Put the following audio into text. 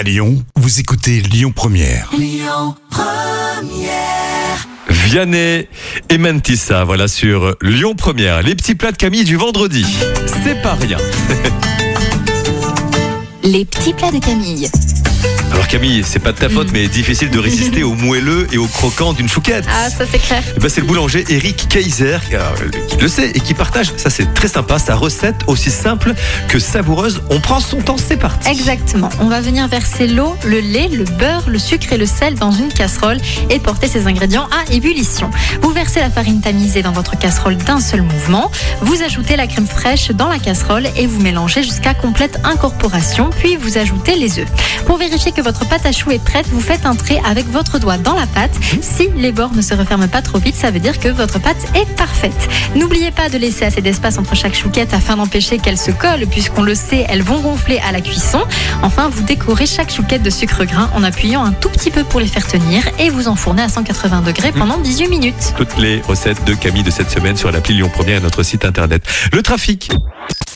À Lyon, vous écoutez Lyon Première. Vianney et Mentissa, voilà sur Lyon Première. Les petits plats de Camille du vendredi. C'est pas rien. Les petits plats de Camille. Alors Camille, c'est pas de ta faute, mais difficile de résister au moelleux et au croquant d'une chouquette. Ah, ça c'est clair. Eh ben, c'est le boulanger Eric Kaiser euh, qui le sait et qui partage, ça c'est très sympa, sa recette aussi simple que savoureuse. On prend son temps, c'est parti. Exactement. On va venir verser l'eau, le lait, le beurre, le sucre et le sel dans une casserole et porter ces ingrédients à ébullition. Vous versez la farine tamisée dans votre casserole d'un seul mouvement. Vous ajoutez la crème fraîche dans la casserole et vous mélangez jusqu'à complète incorporation. Puis vous ajoutez les œufs. Pour vérifier que votre pâte à choux est prête, vous faites un trait avec votre doigt dans la pâte. Si les bords ne se referment pas trop vite, ça veut dire que votre pâte est parfaite. N'oubliez pas de laisser assez d'espace entre chaque chouquette afin d'empêcher qu'elles se collent, puisqu'on le sait, elles vont gonfler à la cuisson. Enfin, vous décorez chaque chouquette de sucre grain en appuyant un tout petit peu pour les faire tenir et vous enfournez à 180 degrés pendant 18 minutes. Toutes les recettes de Camille de cette semaine sur l'appli Lyon Première et notre site internet. Le trafic.